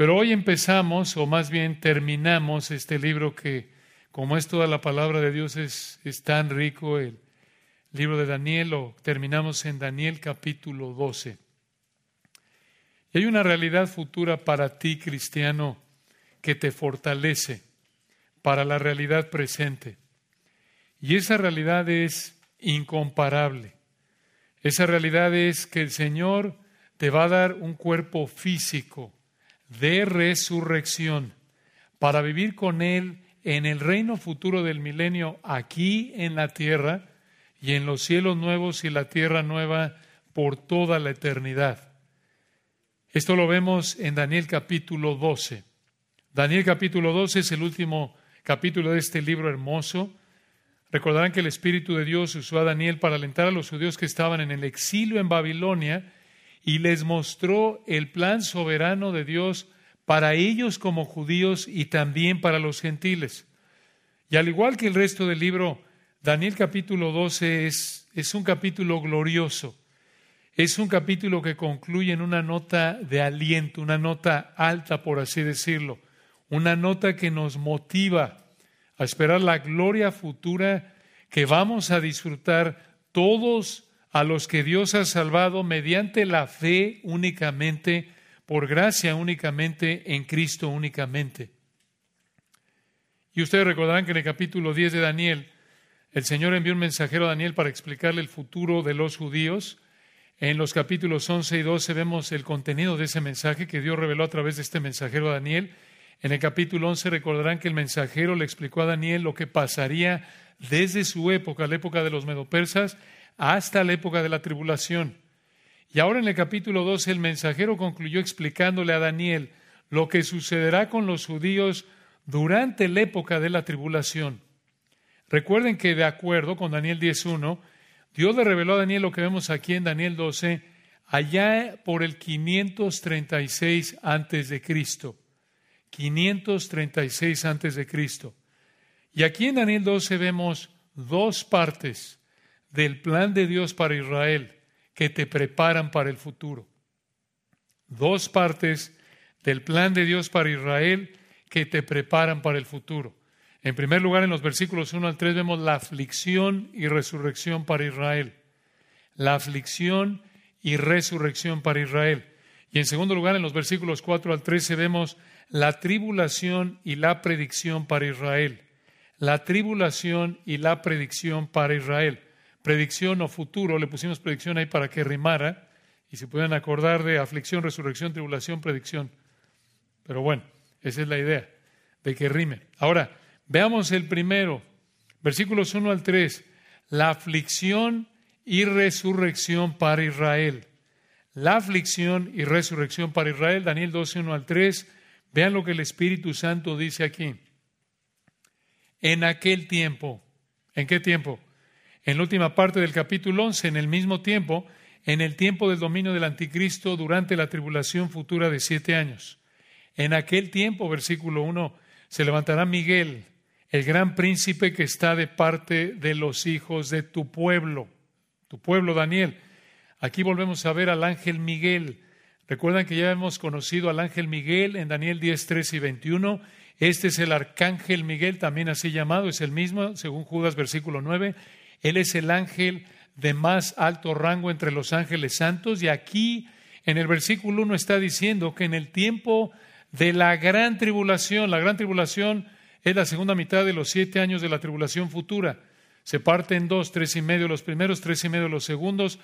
Pero hoy empezamos, o más bien terminamos este libro que, como es toda la palabra de Dios, es, es tan rico, el libro de Daniel, o terminamos en Daniel capítulo 12. Y hay una realidad futura para ti, cristiano, que te fortalece para la realidad presente. Y esa realidad es incomparable. Esa realidad es que el Señor te va a dar un cuerpo físico de resurrección para vivir con Él en el reino futuro del milenio aquí en la tierra y en los cielos nuevos y la tierra nueva por toda la eternidad. Esto lo vemos en Daniel capítulo 12. Daniel capítulo 12 es el último capítulo de este libro hermoso. Recordarán que el Espíritu de Dios usó a Daniel para alentar a los judíos que estaban en el exilio en Babilonia y les mostró el plan soberano de Dios para ellos como judíos y también para los gentiles. Y al igual que el resto del libro, Daniel capítulo 12 es, es un capítulo glorioso. Es un capítulo que concluye en una nota de aliento, una nota alta, por así decirlo, una nota que nos motiva a esperar la gloria futura que vamos a disfrutar todos a los que Dios ha salvado mediante la fe únicamente, por gracia únicamente, en Cristo únicamente. Y ustedes recordarán que en el capítulo 10 de Daniel, el Señor envió un mensajero a Daniel para explicarle el futuro de los judíos. En los capítulos 11 y 12 vemos el contenido de ese mensaje que Dios reveló a través de este mensajero a Daniel. En el capítulo 11 recordarán que el mensajero le explicó a Daniel lo que pasaría desde su época, la época de los medopersas, hasta la época de la tribulación. Y ahora en el capítulo 12 el mensajero concluyó explicándole a Daniel lo que sucederá con los judíos durante la época de la tribulación. Recuerden que de acuerdo con Daniel 10.1, Dios le reveló a Daniel lo que vemos aquí en Daniel 12, allá por el 536 antes de Cristo. 536 antes de Cristo. Y aquí en Daniel 12 vemos dos partes del plan de Dios para Israel que te preparan para el futuro. Dos partes del plan de Dios para Israel que te preparan para el futuro. En primer lugar, en los versículos 1 al 3 vemos la aflicción y resurrección para Israel. La aflicción y resurrección para Israel. Y en segundo lugar, en los versículos 4 al 13 vemos la tribulación y la predicción para Israel. La tribulación y la predicción para Israel predicción o futuro, le pusimos predicción ahí para que rimara, y se puedan acordar de aflicción, resurrección, tribulación, predicción. Pero bueno, esa es la idea, de que rime. Ahora, veamos el primero, versículos 1 al 3, la aflicción y resurrección para Israel. La aflicción y resurrección para Israel, Daniel 12, 1 al 3, vean lo que el Espíritu Santo dice aquí. En aquel tiempo, ¿en qué tiempo? En la última parte del capítulo 11, en el mismo tiempo, en el tiempo del dominio del anticristo durante la tribulación futura de siete años. En aquel tiempo, versículo 1, se levantará Miguel, el gran príncipe que está de parte de los hijos de tu pueblo, tu pueblo Daniel. Aquí volvemos a ver al ángel Miguel. Recuerdan que ya hemos conocido al ángel Miguel en Daniel 10, 13 y 21. Este es el arcángel Miguel, también así llamado, es el mismo, según Judas, versículo 9. Él es el ángel de más alto rango entre los ángeles santos y aquí en el versículo 1 está diciendo que en el tiempo de la gran tribulación, la gran tribulación es la segunda mitad de los siete años de la tribulación futura. Se parte en dos, tres y medio los primeros, tres y medio los segundos.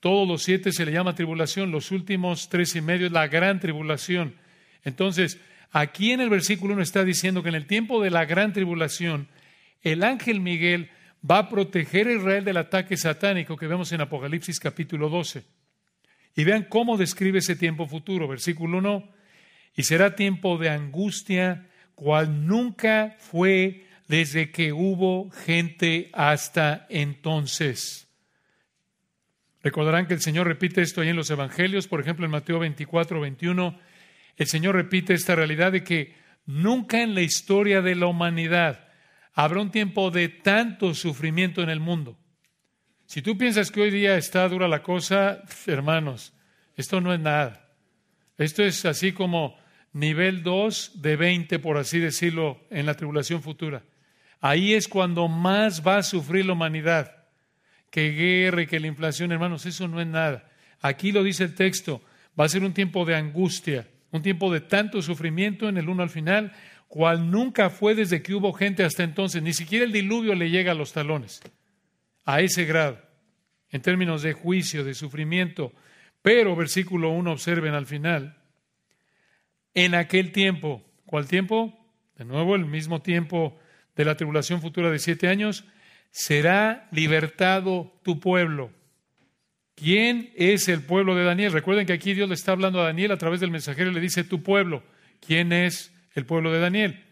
Todos los siete se le llama tribulación, los últimos tres y medio es la gran tribulación. Entonces, aquí en el versículo 1 está diciendo que en el tiempo de la gran tribulación, el ángel Miguel va a proteger a Israel del ataque satánico que vemos en Apocalipsis capítulo 12. Y vean cómo describe ese tiempo futuro. Versículo 1, y será tiempo de angustia, cual nunca fue desde que hubo gente hasta entonces. Recordarán que el Señor repite esto ahí en los Evangelios, por ejemplo en Mateo 24, 21, el Señor repite esta realidad de que nunca en la historia de la humanidad habrá un tiempo de tanto sufrimiento en el mundo. Si tú piensas que hoy día está dura la cosa, hermanos, esto no es nada. Esto es así como nivel 2 de 20, por así decirlo, en la tribulación futura. Ahí es cuando más va a sufrir la humanidad. Que guerra y que la inflación, hermanos, eso no es nada. Aquí lo dice el texto, va a ser un tiempo de angustia, un tiempo de tanto sufrimiento en el uno al final, cual nunca fue desde que hubo gente hasta entonces. Ni siquiera el diluvio le llega a los talones, a ese grado, en términos de juicio, de sufrimiento. Pero, versículo 1, observen al final, en aquel tiempo. ¿Cuál tiempo? De nuevo, el mismo tiempo de la tribulación futura de siete años. Será libertado tu pueblo. ¿Quién es el pueblo de Daniel? Recuerden que aquí Dios le está hablando a Daniel a través del mensajero y le dice tu pueblo. ¿Quién es el pueblo de Daniel?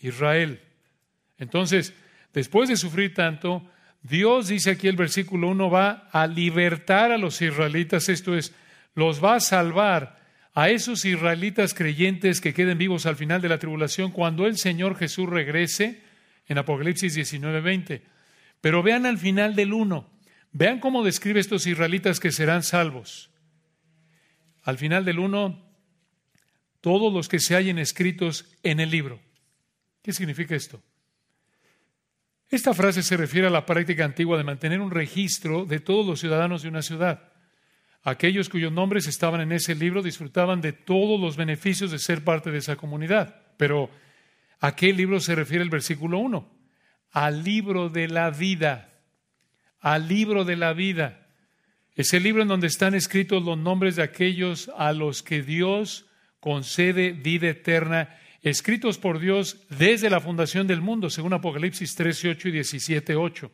Israel. Entonces, después de sufrir tanto, Dios dice aquí el versículo 1 va a libertar a los israelitas, esto es, los va a salvar a esos israelitas creyentes que queden vivos al final de la tribulación cuando el Señor Jesús regrese en Apocalipsis 19:20. Pero vean al final del 1, vean cómo describe estos israelitas que serán salvos. Al final del 1, todos los que se hallen escritos en el libro. ¿Qué significa esto? Esta frase se refiere a la práctica antigua de mantener un registro de todos los ciudadanos de una ciudad. Aquellos cuyos nombres estaban en ese libro disfrutaban de todos los beneficios de ser parte de esa comunidad. Pero ¿a qué libro se refiere el versículo 1? Al libro de la vida. Al libro de la vida. Es el libro en donde están escritos los nombres de aquellos a los que Dios concede vida eterna, escritos por Dios desde la fundación del mundo, según Apocalipsis 13, 8 y 17, 8.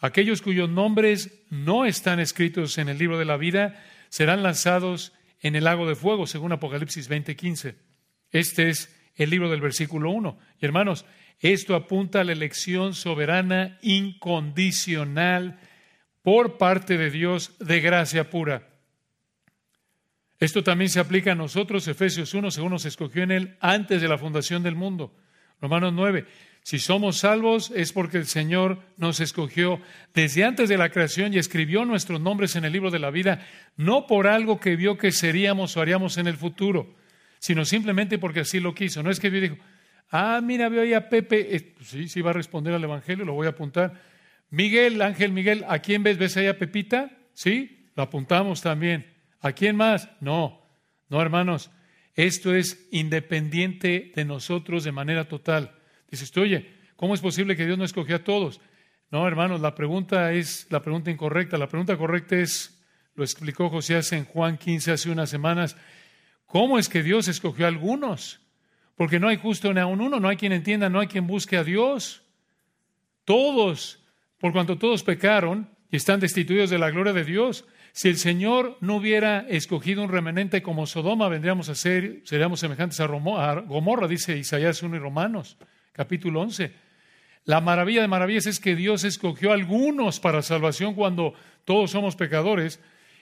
Aquellos cuyos nombres no están escritos en el libro de la vida serán lanzados en el lago de fuego, según Apocalipsis 20:15. Este es el libro del versículo 1. Y hermanos, esto apunta a la elección soberana incondicional por parte de Dios de gracia pura. Esto también se aplica a nosotros, Efesios 1, según nos escogió en él antes de la fundación del mundo. Romanos 9, si somos salvos es porque el Señor nos escogió desde antes de la creación y escribió nuestros nombres en el libro de la vida, no por algo que vio que seríamos o haríamos en el futuro, sino simplemente porque así lo quiso. No es que Dios dijo, ah, mira, veo ahí a Pepe, eh, pues sí, sí va a responder al Evangelio, lo voy a apuntar. Miguel, Ángel Miguel, ¿a quién ves? ¿Ves ahí a Pepita? Sí, lo apuntamos también. ¿A quién más? No, no, hermanos, esto es independiente de nosotros de manera total. Dices oye, ¿cómo es posible que Dios no escogió a todos? No, hermanos, la pregunta es la pregunta incorrecta. La pregunta correcta es, lo explicó José en Juan 15 hace unas semanas, ¿cómo es que Dios escogió a algunos? Porque no hay justo ni a uno, no hay quien entienda, no hay quien busque a Dios. Todos, por cuanto todos pecaron y están destituidos de la gloria de Dios. Si el Señor no hubiera escogido un remanente como Sodoma, vendríamos a ser, seríamos semejantes a Gomorra, dice Isaías 1 y Romanos capítulo 11. La maravilla de maravillas es que Dios escogió a algunos para salvación cuando todos somos pecadores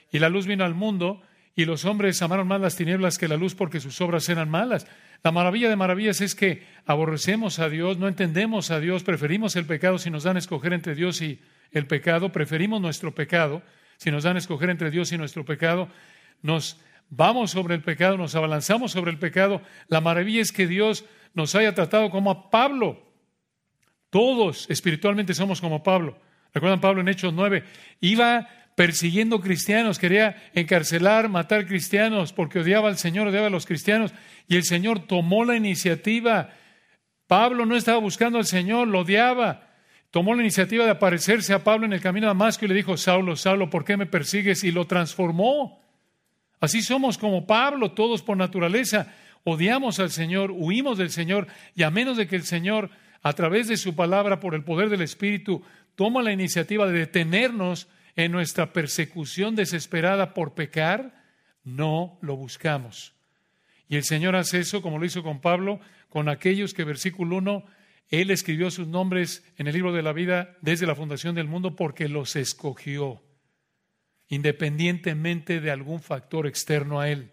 y la luz vino al mundo y los hombres amaron más las tinieblas que la luz porque sus obras eran malas. La maravilla de maravillas es que aborrecemos a Dios, no entendemos a Dios, preferimos el pecado si nos dan a escoger entre Dios y el pecado, preferimos nuestro pecado si nos dan a escoger entre Dios y nuestro pecado, nos vamos sobre el pecado, nos abalanzamos sobre el pecado. La maravilla es que Dios nos haya tratado como a Pablo. Todos espiritualmente somos como Pablo. ¿Recuerdan Pablo en Hechos 9? Iba persiguiendo cristianos, quería encarcelar, matar cristianos porque odiaba al Señor, odiaba a los cristianos y el Señor tomó la iniciativa. Pablo no estaba buscando al Señor, lo odiaba. Tomó la iniciativa de aparecerse a Pablo en el camino a Damasco y le dijo, Saulo, Saulo, ¿por qué me persigues? Y lo transformó. Así somos como Pablo, todos por naturaleza odiamos al Señor, huimos del Señor, y a menos de que el Señor, a través de su palabra, por el poder del Espíritu, toma la iniciativa de detenernos en nuestra persecución desesperada por pecar, no lo buscamos. Y el Señor hace eso, como lo hizo con Pablo, con aquellos que, versículo 1, Él escribió sus nombres en el libro de la vida desde la fundación del mundo porque los escogió, independientemente de algún factor externo a Él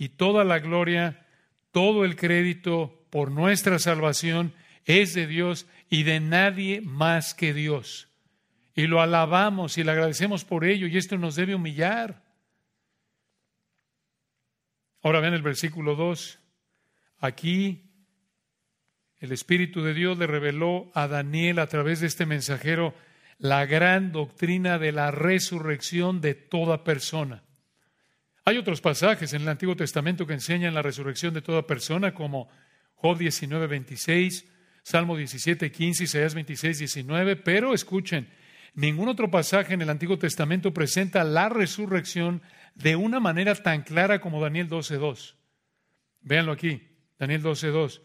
y toda la gloria, todo el crédito por nuestra salvación es de Dios y de nadie más que Dios. Y lo alabamos y le agradecemos por ello y esto nos debe humillar. Ahora ven el versículo 2. Aquí el Espíritu de Dios le reveló a Daniel a través de este mensajero la gran doctrina de la resurrección de toda persona. Hay otros pasajes en el Antiguo Testamento que enseñan la resurrección de toda persona, como Job 19, 26, Salmo 17, 15, Isaías 26, 19, pero escuchen, ningún otro pasaje en el Antiguo Testamento presenta la resurrección de una manera tan clara como Daniel 12, 2. Véanlo aquí, Daniel 12, 2.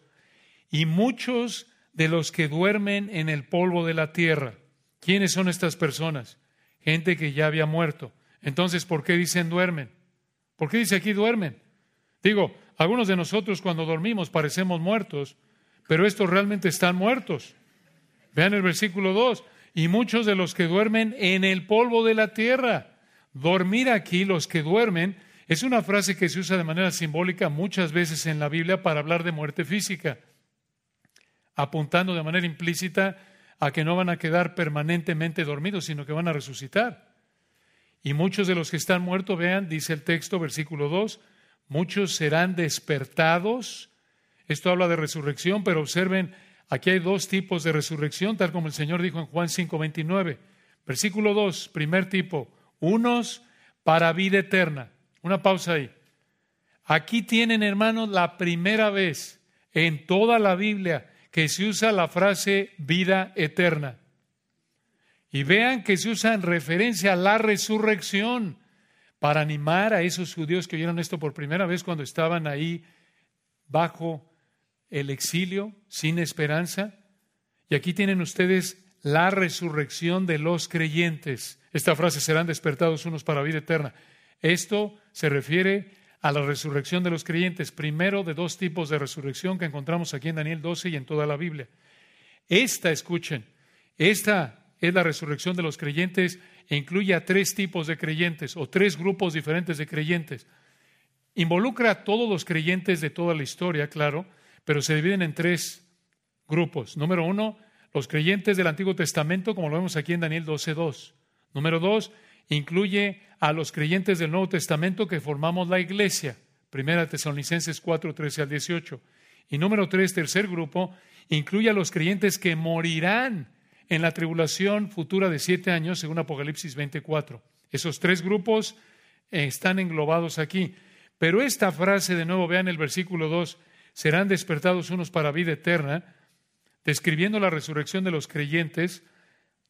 Y muchos de los que duermen en el polvo de la tierra, ¿quiénes son estas personas? Gente que ya había muerto. Entonces, ¿por qué dicen duermen? ¿Por qué dice aquí duermen? Digo, algunos de nosotros cuando dormimos parecemos muertos, pero estos realmente están muertos. Vean el versículo 2. Y muchos de los que duermen en el polvo de la tierra. Dormir aquí, los que duermen, es una frase que se usa de manera simbólica muchas veces en la Biblia para hablar de muerte física, apuntando de manera implícita a que no van a quedar permanentemente dormidos, sino que van a resucitar. Y muchos de los que están muertos, vean, dice el texto, versículo 2, muchos serán despertados. Esto habla de resurrección, pero observen, aquí hay dos tipos de resurrección, tal como el Señor dijo en Juan 5:29. Versículo 2, primer tipo, unos para vida eterna. Una pausa ahí. Aquí tienen, hermanos, la primera vez en toda la Biblia que se usa la frase vida eterna. Y vean que se usa en referencia a la resurrección para animar a esos judíos que oyeron esto por primera vez cuando estaban ahí bajo el exilio, sin esperanza. Y aquí tienen ustedes la resurrección de los creyentes. Esta frase serán despertados unos para vida eterna. Esto se refiere a la resurrección de los creyentes, primero de dos tipos de resurrección que encontramos aquí en Daniel 12 y en toda la Biblia. Esta, escuchen, esta es la resurrección de los creyentes e incluye a tres tipos de creyentes o tres grupos diferentes de creyentes. Involucra a todos los creyentes de toda la historia, claro, pero se dividen en tres grupos. Número uno, los creyentes del Antiguo Testamento, como lo vemos aquí en Daniel 12.2. Número dos, incluye a los creyentes del Nuevo Testamento que formamos la iglesia. Primera Tesalonicenses 4, 13 al 18. Y número tres, tercer grupo, incluye a los creyentes que morirán en la tribulación futura de siete años, según Apocalipsis 24. Esos tres grupos eh, están englobados aquí. Pero esta frase, de nuevo, vean el versículo 2, serán despertados unos para vida eterna, describiendo la resurrección de los creyentes.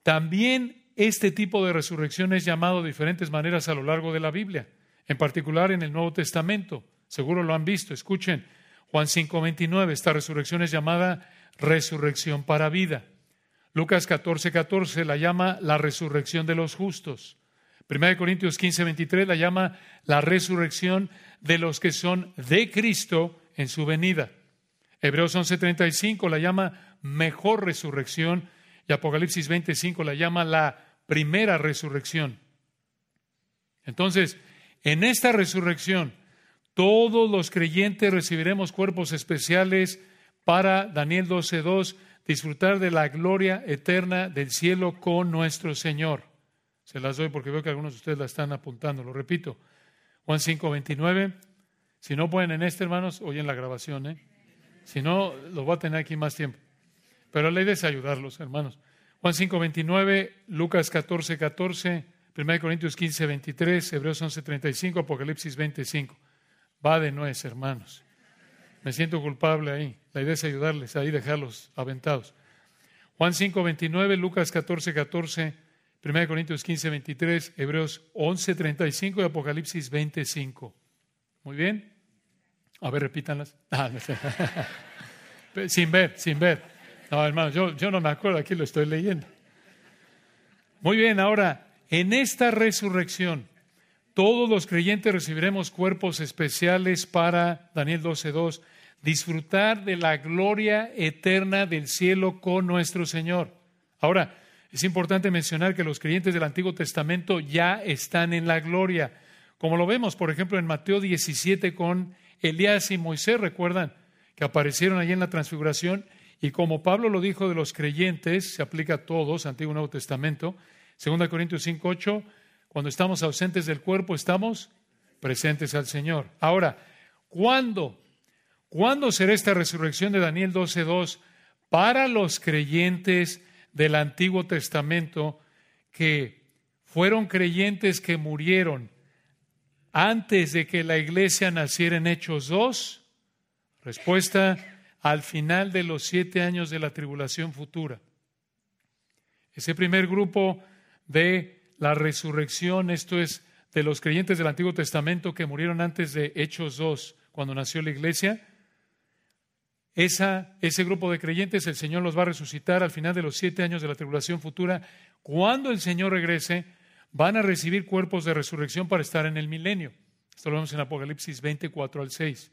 También este tipo de resurrección es llamado de diferentes maneras a lo largo de la Biblia, en particular en el Nuevo Testamento. Seguro lo han visto. Escuchen, Juan 5:29, esta resurrección es llamada resurrección para vida. Lucas 14, 14 la llama la resurrección de los justos. 1 Corintios 15, 23 la llama la resurrección de los que son de Cristo en su venida. Hebreos 11, 35 la llama mejor resurrección y Apocalipsis 25 la llama la primera resurrección. Entonces, en esta resurrección, todos los creyentes recibiremos cuerpos especiales para Daniel 12, 2 disfrutar de la gloria eterna del cielo con nuestro Señor. Se las doy porque veo que algunos de ustedes la están apuntando. Lo repito. Juan 5, 29. Si no pueden en este, hermanos, oyen la grabación. ¿eh? Si no, lo voy a tener aquí más tiempo. Pero la idea es ayudarlos, hermanos. Juan 5, 29, Lucas 14, 14, 1 Corintios 15, 23, Hebreos 11, 35, Apocalipsis 25. Va de nuez, hermanos. Me siento culpable ahí. La idea es ayudarles ahí, dejarlos aventados. Juan 5, 29, Lucas 14, 14, 1 Corintios 15, 23, Hebreos 11, 35 y Apocalipsis 25. Muy bien. A ver, repítanlas. Ah, sin ver, sin ver. No, hermano, yo, no me acuerdo, aquí lo estoy leyendo. Muy bien, ahora, en esta resurrección, todos los creyentes recibiremos cuerpos especiales para Daniel 12, 2 disfrutar de la gloria eterna del cielo con nuestro Señor. Ahora, es importante mencionar que los creyentes del Antiguo Testamento ya están en la gloria, como lo vemos, por ejemplo, en Mateo 17 con Elías y Moisés, recuerdan que aparecieron allí en la transfiguración, y como Pablo lo dijo de los creyentes, se aplica a todos, Antiguo y Nuevo Testamento, 2 Corintios 5, 8, cuando estamos ausentes del cuerpo, estamos presentes al Señor. Ahora, ¿Cuándo? ¿Cuándo será esta resurrección de Daniel 12.2 para los creyentes del Antiguo Testamento que fueron creyentes que murieron antes de que la iglesia naciera en Hechos 2? Respuesta, al final de los siete años de la tribulación futura. Ese primer grupo de la resurrección, esto es de los creyentes del Antiguo Testamento que murieron antes de Hechos 2, cuando nació la iglesia, esa, ese grupo de creyentes el Señor los va a resucitar al final de los siete años de la tribulación futura. Cuando el Señor regrese, van a recibir cuerpos de resurrección para estar en el milenio. Esto lo vemos en Apocalipsis 24 al 6.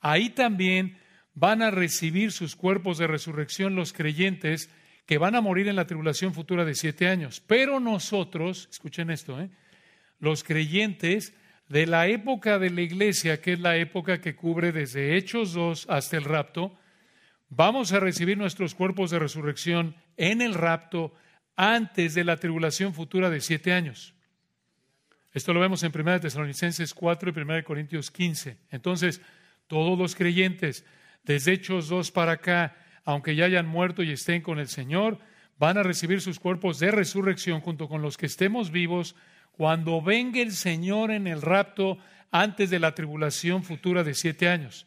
Ahí también van a recibir sus cuerpos de resurrección los creyentes que van a morir en la tribulación futura de siete años. Pero nosotros, escuchen esto, ¿eh? los creyentes de la época de la iglesia, que es la época que cubre desde Hechos 2 hasta el rapto, vamos a recibir nuestros cuerpos de resurrección en el rapto antes de la tribulación futura de siete años. Esto lo vemos en 1 Tesalonicenses 4 y 1 Corintios 15. Entonces, todos los creyentes, desde Hechos 2 para acá, aunque ya hayan muerto y estén con el Señor, van a recibir sus cuerpos de resurrección junto con los que estemos vivos cuando venga el Señor en el rapto antes de la tribulación futura de siete años.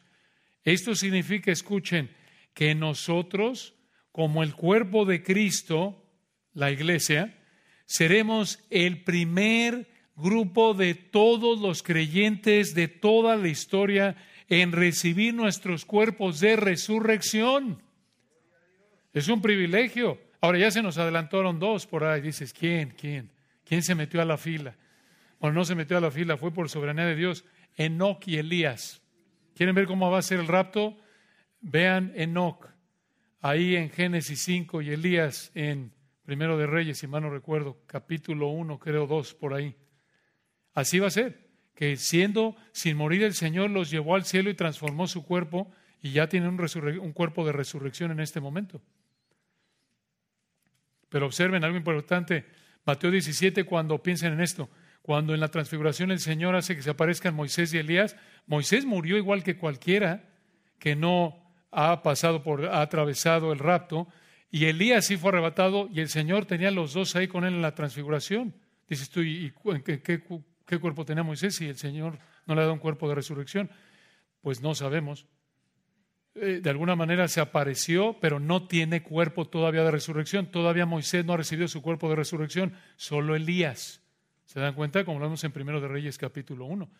Esto significa, escuchen, que nosotros, como el cuerpo de Cristo, la iglesia, seremos el primer grupo de todos los creyentes de toda la historia en recibir nuestros cuerpos de resurrección. Es un privilegio. Ahora ya se nos adelantaron dos por ahí. Dices, ¿quién? ¿Quién? ¿Quién se metió a la fila? Bueno, no se metió a la fila, fue por soberanía de Dios. Enoch y Elías. ¿Quieren ver cómo va a ser el rapto? Vean Enoch, ahí en Génesis 5 y Elías en Primero de Reyes, si mal no recuerdo, capítulo 1, creo 2, por ahí. Así va a ser, que siendo sin morir el Señor los llevó al cielo y transformó su cuerpo y ya tiene un, cuerpo de resurrección en este momento. Pero observen algo importante, Mateo 17, cuando piensen en esto, cuando en la transfiguración el Señor hace que se aparezcan Moisés y Elías, Moisés murió igual que cualquiera que no ha pasado por, ha atravesado el rapto, y Elías sí fue arrebatado y el Señor tenía los dos ahí con él en la transfiguración. Dices tú, ¿y qué, cuerpo tenía Moisés si el Señor no le ha dado un cuerpo de resurrección? Pues no sabemos. Eh, de alguna manera se apareció, pero no tiene cuerpo todavía de resurrección. Todavía Moisés no ha recibido su cuerpo de resurrección, solo Elías. ¿Se dan cuenta? Como lo vemos en Primero de Reyes capítulo 1.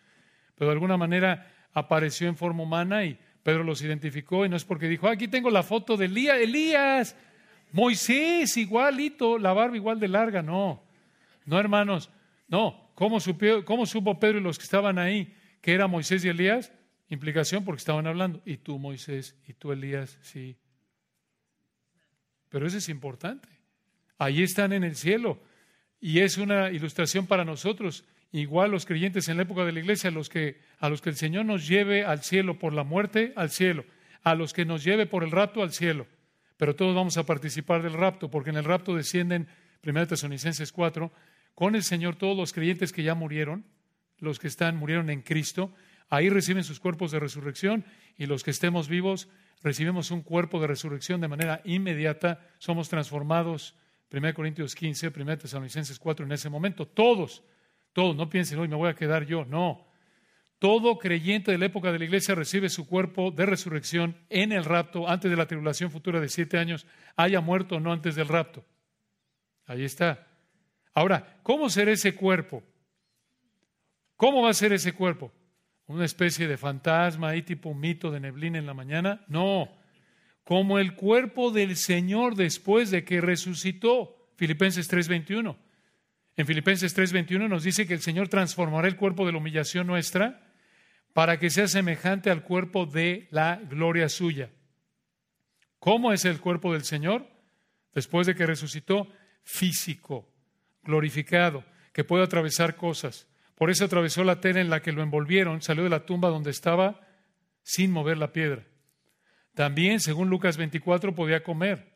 Pero de alguna manera apareció en forma humana y Pedro los identificó y no es porque dijo, aquí tengo la foto de Elías, Elías, Moisés, igualito, la barba igual de larga. No, no, hermanos, no. ¿Cómo, ¿Cómo supo Pedro y los que estaban ahí que era Moisés y Elías? Implicación porque estaban hablando. Y tú, Moisés, y tú, Elías, sí. Pero eso es importante. Allí están en el cielo. Y es una ilustración para nosotros. Igual los creyentes en la época de la iglesia, los que, a los que el Señor nos lleve al cielo por la muerte, al cielo. A los que nos lleve por el rapto, al cielo pero todos vamos a participar del rapto, porque en el rapto descienden, 1 Tesalonicenses 4, con el Señor todos los creyentes que ya murieron, los que están, murieron en Cristo, ahí reciben sus cuerpos de resurrección y los que estemos vivos recibimos un cuerpo de resurrección de manera inmediata, somos transformados, 1 Corintios 15, 1 Tesalonicenses 4, en ese momento, todos, todos, no piensen, hoy me voy a quedar yo, no, todo creyente de la época de la iglesia recibe su cuerpo de resurrección en el rapto, antes de la tribulación futura de siete años, haya muerto o no antes del rapto. Ahí está. Ahora, ¿cómo será ese cuerpo? ¿Cómo va a ser ese cuerpo? ¿Una especie de fantasma ahí tipo un mito de neblina en la mañana? No, como el cuerpo del Señor después de que resucitó. Filipenses 3:21. En Filipenses 3:21 nos dice que el Señor transformará el cuerpo de la humillación nuestra para que sea semejante al cuerpo de la gloria suya. ¿Cómo es el cuerpo del Señor? Después de que resucitó, físico, glorificado, que puede atravesar cosas. Por eso atravesó la tela en la que lo envolvieron, salió de la tumba donde estaba sin mover la piedra. También, según Lucas 24, podía comer,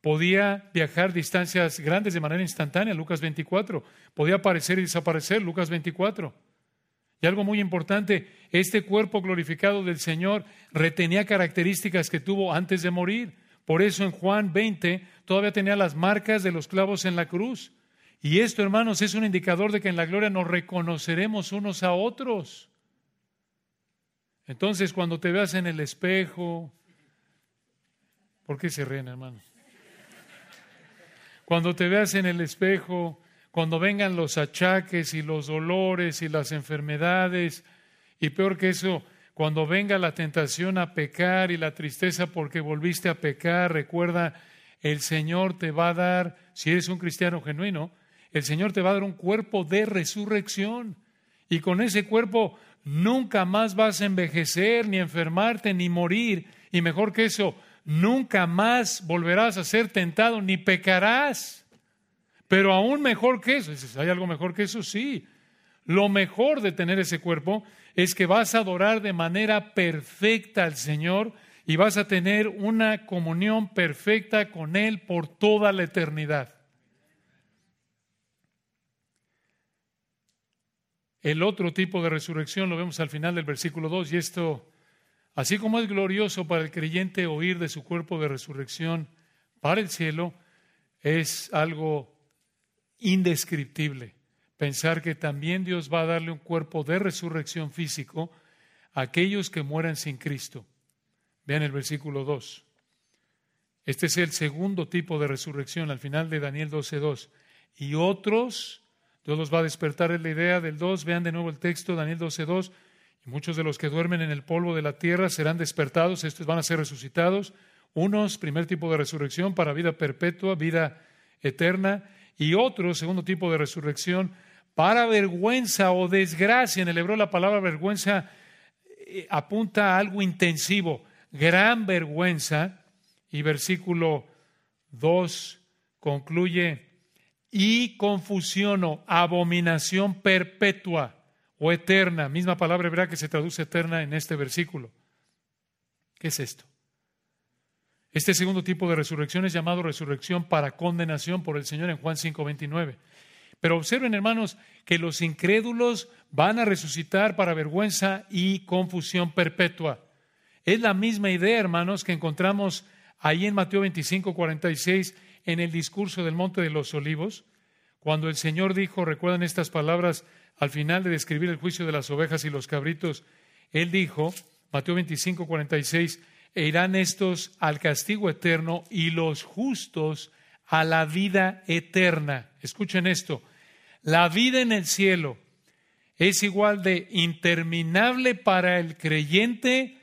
podía viajar distancias grandes de manera instantánea, Lucas 24, podía aparecer y desaparecer, Lucas 24 Y algo muy importante, este cuerpo glorificado del Señor retenía características que tuvo antes de morir. Por eso en Juan 20 todavía tenía las marcas de los clavos en la cruz. Y esto, hermanos, es un indicador de que en la gloria nos reconoceremos unos a otros. Entonces, cuando te veas en el espejo, ¿por qué se ríen, hermanos? Cuando te veas en el espejo, cuando vengan los achaques y los dolores y las enfermedades, y peor que eso, cuando venga la tentación a pecar y la tristeza porque volviste a pecar, recuerda, el Señor te va a dar, si eres un cristiano genuino, el Señor te va a dar un cuerpo de resurrección. Y con ese cuerpo nunca más vas a envejecer, ni enfermarte, ni morir. Y mejor que eso, nunca más volverás a ser tentado, ni pecarás. Pero aún mejor que eso, ¿hay algo mejor que eso? Sí. Lo mejor de tener ese cuerpo es que vas a adorar de manera perfecta al Señor y vas a tener una comunión perfecta con Él por toda la eternidad. El otro tipo de resurrección lo vemos al final del versículo 2 y esto, así como es glorioso para el creyente oír de su cuerpo de resurrección para el cielo, es algo indescriptible pensar que también Dios va a darle un cuerpo de resurrección físico a aquellos que mueran sin Cristo. Vean el versículo 2. Este es el segundo tipo de resurrección al final de Daniel 12.2. Y otros, Dios los va a despertar en la idea del 2. Vean de nuevo el texto, Daniel 12.2. Y muchos de los que duermen en el polvo de la tierra serán despertados, estos van a ser resucitados. Unos, primer tipo de resurrección para vida perpetua, vida eterna y otro, segundo tipo de resurrección, para vergüenza o desgracia. En el hebreo la palabra vergüenza eh, apunta a algo intensivo, gran vergüenza. Y versículo 2 concluye, y confusión o abominación perpetua o eterna, misma palabra hebrea que se traduce eterna en este versículo. ¿Qué es esto? Este segundo tipo de resurrección es llamado resurrección para condenación por el Señor en Juan 5:29. Pero observen, hermanos, que los incrédulos van a resucitar para vergüenza y confusión perpetua. Es la misma idea, hermanos, que encontramos ahí en Mateo 25:46 en el discurso del Monte de los Olivos, cuando el Señor dijo, recuerdan estas palabras al final de describir el juicio de las ovejas y los cabritos, Él dijo, Mateo 25:46, e irán estos al castigo eterno y los justos a la vida eterna. Escuchen esto, la vida en el cielo es igual de interminable para el creyente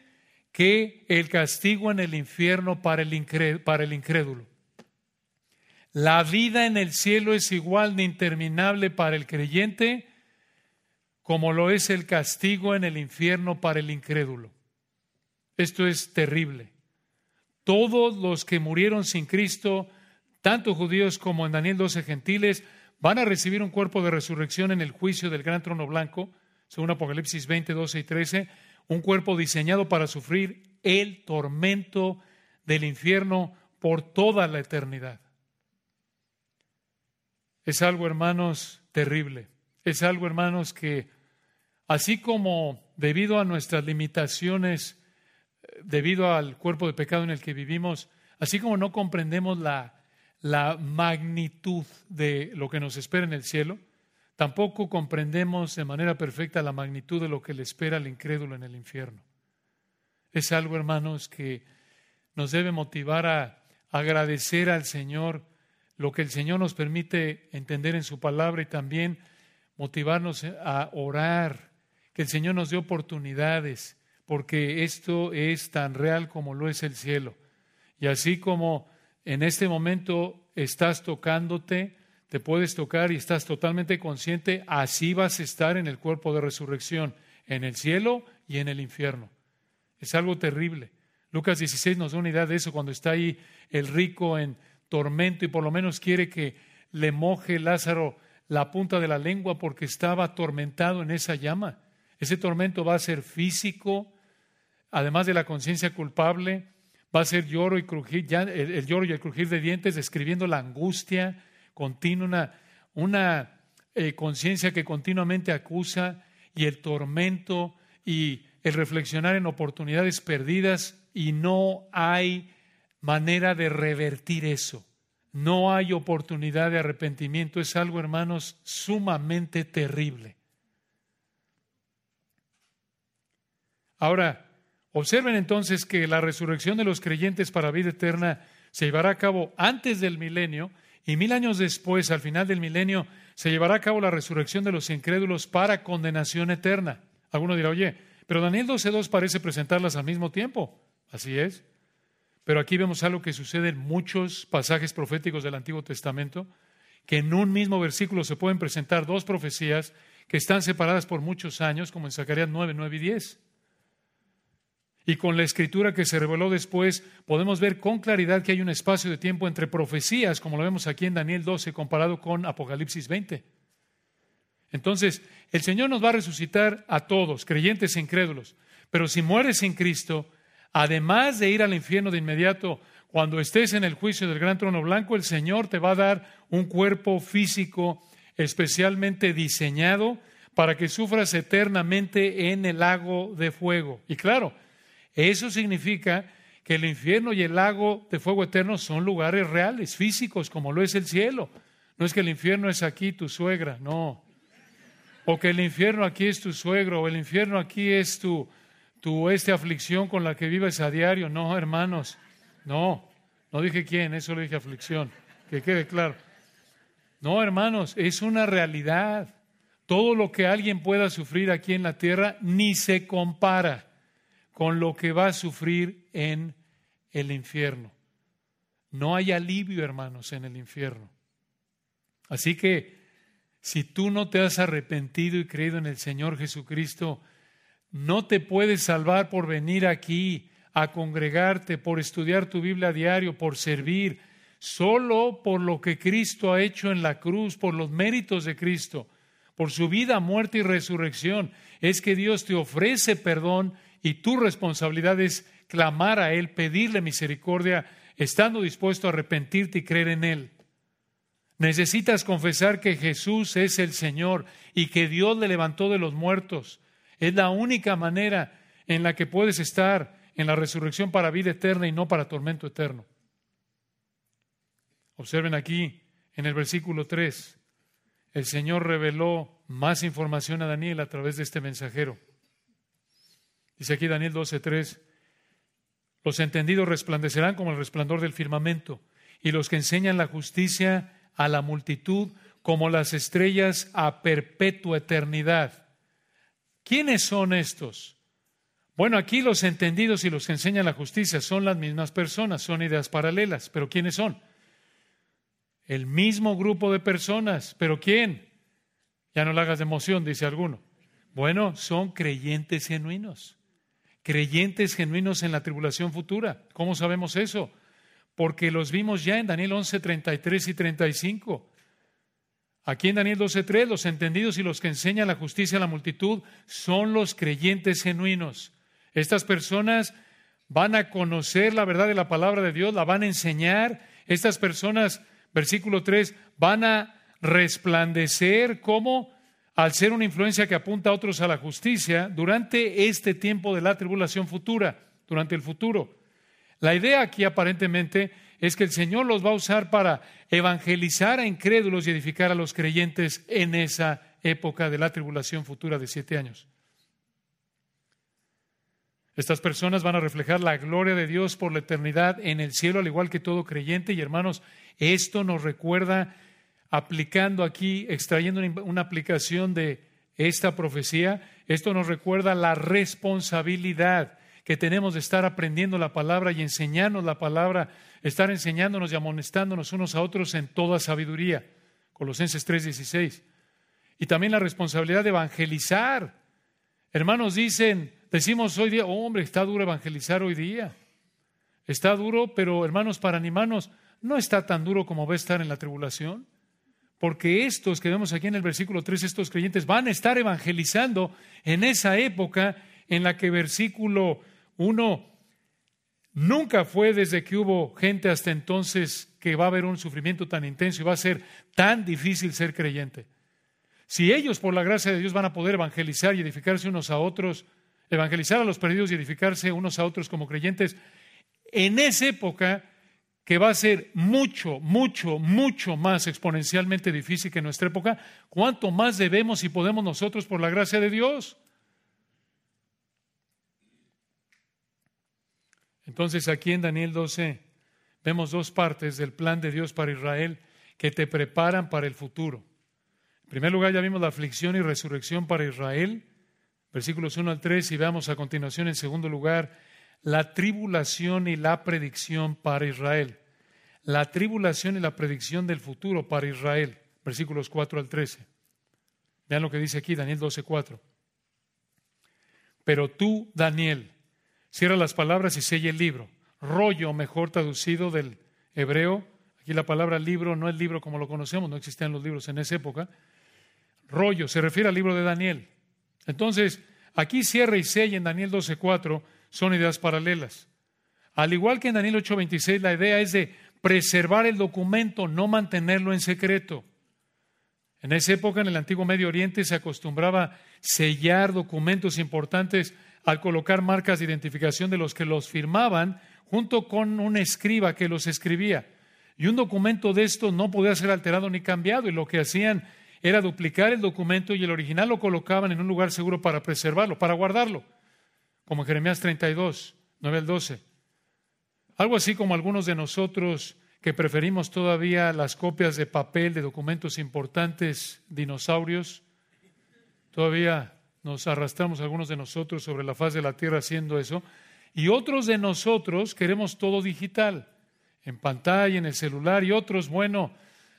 que el castigo en el infierno para el, incrédulo. La vida en el cielo es igual de interminable para el creyente como lo es el castigo en el infierno para el incrédulo. Esto es terrible. Todos los que murieron sin Cristo, tanto judíos como en Daniel 12 gentiles, van a recibir un cuerpo de resurrección en el juicio del gran trono blanco, según Apocalipsis 20, 12 y 13, un cuerpo diseñado para sufrir el tormento del infierno por toda la eternidad. Es algo, hermanos, terrible. Es algo, hermanos, que así como debido a nuestras limitaciones debido al cuerpo de pecado en el que vivimos, así como no comprendemos la, la magnitud de lo que nos espera en el cielo, tampoco comprendemos de manera perfecta la magnitud de lo que le espera al incrédulo en el infierno. Es algo, hermanos, que nos debe motivar a agradecer al Señor lo que el Señor nos permite entender en su palabra y también motivarnos a orar, que el Señor nos dé oportunidades porque esto es tan real como lo es el cielo. Y así como en este momento estás tocándote, te puedes tocar y estás totalmente consciente, así vas a estar en el cuerpo de resurrección, en el cielo y en el infierno. Es algo terrible. Lucas 16 nos da una idea de eso cuando está ahí el rico en tormento y por lo menos quiere que le moje Lázaro la punta de la lengua porque estaba atormentado en esa llama. Ese tormento va a ser físico, además de la conciencia culpable, va a ser lloro y el, lloro y el crujir de dientes, describiendo la angustia continua, una, una eh, conciencia que continuamente acusa. y el tormento y el reflexionar en oportunidades perdidas y no hay manera de revertir eso. No hay oportunidad de arrepentimiento. Es algo, hermanos, sumamente terrible. Ahora, observen entonces que la resurrección de los creyentes para vida eterna se llevará a cabo antes del milenio y mil años después, al final del milenio, se llevará a cabo la resurrección de los incrédulos para condenación eterna. Alguno dirá, oye, pero Daniel 12.2 parece presentarlas al mismo tiempo. Así es. Pero aquí vemos algo que sucede en muchos pasajes proféticos del Antiguo Testamento, que en un mismo versículo se pueden presentar dos profecías que están separadas por muchos años, como en Zacarías 9, 9 y 10. Y con la escritura que se reveló después, podemos ver con claridad que hay un espacio de tiempo entre profecías, como lo vemos aquí en Daniel 12, comparado con Apocalipsis 20. Entonces, el Señor nos va a resucitar a todos, creyentes e incrédulos. Pero si mueres en Cristo, además de ir al infierno de inmediato, cuando estés en el juicio del gran trono blanco, el Señor te va a dar un cuerpo físico especialmente diseñado para que sufras eternamente en el lago de fuego. Y claro, eso significa que el infierno y el lago de fuego eterno son lugares reales, físicos, como lo es el cielo. No es que el infierno es aquí tu suegra, no. O que el infierno aquí es tu suegro, o el infierno aquí es tu, tu esta aflicción con la que vives a diario. No, hermanos, no. No dije quién, eso le dije aflicción, que quede claro. No, hermanos, es una realidad. Todo lo que alguien pueda sufrir aquí en la tierra ni se compara con lo que va a sufrir en el infierno. No hay alivio, hermanos, en el infierno. Así que si tú no te has arrepentido y creído en el Señor Jesucristo, no te puedes salvar por venir aquí a congregarte, por estudiar tu Biblia a diario, por servir, solo por lo que Cristo ha hecho en la cruz, por los méritos de Cristo, por su vida, muerte y resurrección. Es que Dios te ofrece perdón y tu responsabilidad es clamar a Él, pedirle misericordia, estando dispuesto a arrepentirte y creer en Él. Necesitas confesar que Jesús es el Señor y que Dios le levantó de los muertos. Es la única manera en la que puedes estar en la resurrección para vida eterna y no para tormento eterno. Observen aquí en el versículo 3, el Señor reveló más información a Daniel a través de este mensajero. Dice aquí Daniel 12:3, los entendidos resplandecerán como el resplandor del firmamento, y los que enseñan la justicia a la multitud como las estrellas a perpetua eternidad. ¿Quiénes son estos? Bueno, aquí los entendidos y los que enseñan la justicia son las mismas personas, son ideas paralelas, pero ¿quiénes son? El mismo grupo de personas, pero ¿quién? Ya no le hagas de emoción, dice alguno. Bueno, son creyentes genuinos creyentes genuinos en la tribulación futura. ¿Cómo sabemos eso? Porque los vimos ya en Daniel 11, 33 y 35. Aquí en Daniel 12.3, los entendidos y los que enseñan la justicia a la multitud son los creyentes genuinos. Estas personas van a conocer la verdad de la palabra de Dios, la van a enseñar. Estas personas, versículo 3, van a resplandecer como al ser una influencia que apunta a otros a la justicia durante este tiempo de la tribulación futura, durante el futuro. La idea aquí aparentemente es que el Señor los va a usar para evangelizar a incrédulos y edificar a los creyentes en esa época de la tribulación futura de siete años. Estas personas van a reflejar la gloria de Dios por la eternidad en el cielo, al igual que todo creyente. Y hermanos, esto nos recuerda aplicando aquí, extrayendo una aplicación de esta profecía, esto nos recuerda la responsabilidad que tenemos de estar aprendiendo la palabra y enseñarnos la palabra, estar enseñándonos y amonestándonos unos a otros en toda sabiduría. Colosenses 3:16. Y también la responsabilidad de evangelizar. Hermanos dicen, decimos hoy día, oh, hombre, está duro evangelizar hoy día. Está duro, pero hermanos, para animarnos, no está tan duro como va a estar en la tribulación. Porque estos que vemos aquí en el versículo 3, estos creyentes van a estar evangelizando en esa época en la que versículo 1 nunca fue desde que hubo gente hasta entonces que va a haber un sufrimiento tan intenso y va a ser tan difícil ser creyente. Si ellos, por la gracia de Dios, van a poder evangelizar y edificarse unos a otros, evangelizar a los perdidos y edificarse unos a otros como creyentes, en esa época que va a ser mucho, mucho, mucho más exponencialmente difícil que en nuestra época, ¿cuánto más debemos y podemos nosotros por la gracia de Dios? Entonces aquí en Daniel 12 vemos dos partes del plan de Dios para Israel que te preparan para el futuro. En primer lugar, ya vimos la aflicción y resurrección para Israel, versículos 1 al 3, y veamos a continuación, en segundo lugar, la tribulación y la predicción para Israel. La tribulación y la predicción del futuro para Israel, versículos 4 al 13. Vean lo que dice aquí Daniel 12, 4. Pero tú, Daniel, cierra las palabras y sella el libro. Rollo, mejor traducido del hebreo. Aquí la palabra libro no es libro como lo conocemos, no existían los libros en esa época rollo, se refiere al libro de Daniel. Entonces, aquí cierra y sella en Daniel 12.4 son ideas paralelas. Al igual que en Daniel 8.26, la idea es de preservar el documento, no mantenerlo en secreto. En esa época, en el antiguo Medio Oriente, se acostumbraba sellar documentos importantes al colocar marcas de identificación de los que los firmaban junto con un escriba que los escribía. Y un documento de esto no podía ser alterado ni cambiado, y lo que hacían era duplicar el documento y el original lo colocaban en un lugar seguro para preservarlo, para guardarlo, como Jeremías 32, 9 al 12. Algo así como algunos de nosotros que preferimos todavía las copias de papel de documentos importantes, dinosaurios, todavía nos arrastramos algunos de nosotros sobre la faz de la tierra haciendo eso, y otros de nosotros queremos todo digital, en pantalla, en el celular, y otros, bueno,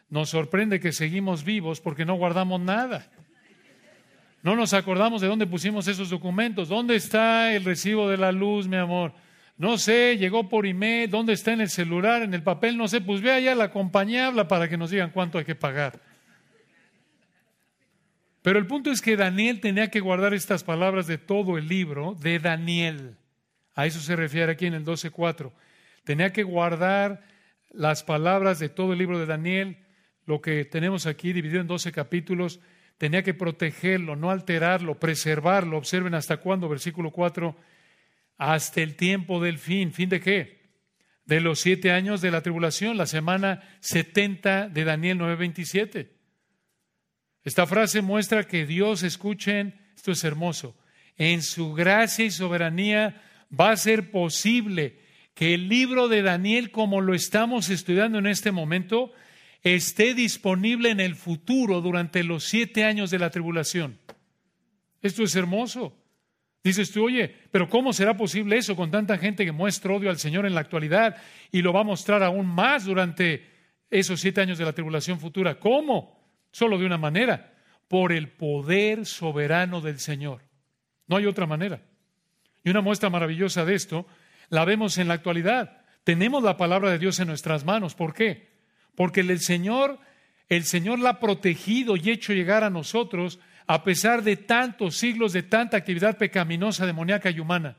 nos sorprende que seguimos vivos porque no guardamos nada. No nos acordamos de dónde pusimos esos documentos. ¿Dónde está el recibo de la luz, mi amor? No sé, llegó por email, ¿dónde está en el celular, en el papel? No sé, pues ve allá la compañía, habla para que nos digan cuánto hay que pagar. Pero el punto es que Daniel tenía que guardar estas palabras de todo el libro de Daniel. A eso se refiere aquí en el 12.4. Tenía que guardar las palabras de todo el libro de Daniel lo que tenemos aquí dividido en 12 capítulos, tenía que protegerlo, no alterarlo, preservarlo. Observen hasta cuándo, versículo 4, hasta el tiempo del fin. ¿Fin de qué? De los siete años de la tribulación, la semana 70 de Daniel 9:27. Esta frase muestra que Dios, escuchen, esto es hermoso, en su gracia y soberanía va a ser posible que el libro de Daniel, como lo estamos estudiando en este momento, esté disponible en el futuro durante los siete años de la tribulación. Esto es hermoso. Dices tú, oye, pero ¿cómo será posible eso con tanta gente que muestra odio al Señor en la actualidad y lo va a mostrar aún más durante esos siete años de la tribulación futura? ¿Cómo? Solo de una manera, por el poder soberano del Señor. No hay otra manera. Y una muestra maravillosa de esto la vemos en la actualidad. Tenemos la palabra de Dios en nuestras manos. ¿Por qué? porque el Señor, el Señor la ha protegido y hecho llegar a nosotros a pesar de tantos siglos de tanta actividad pecaminosa, demoníaca y humana.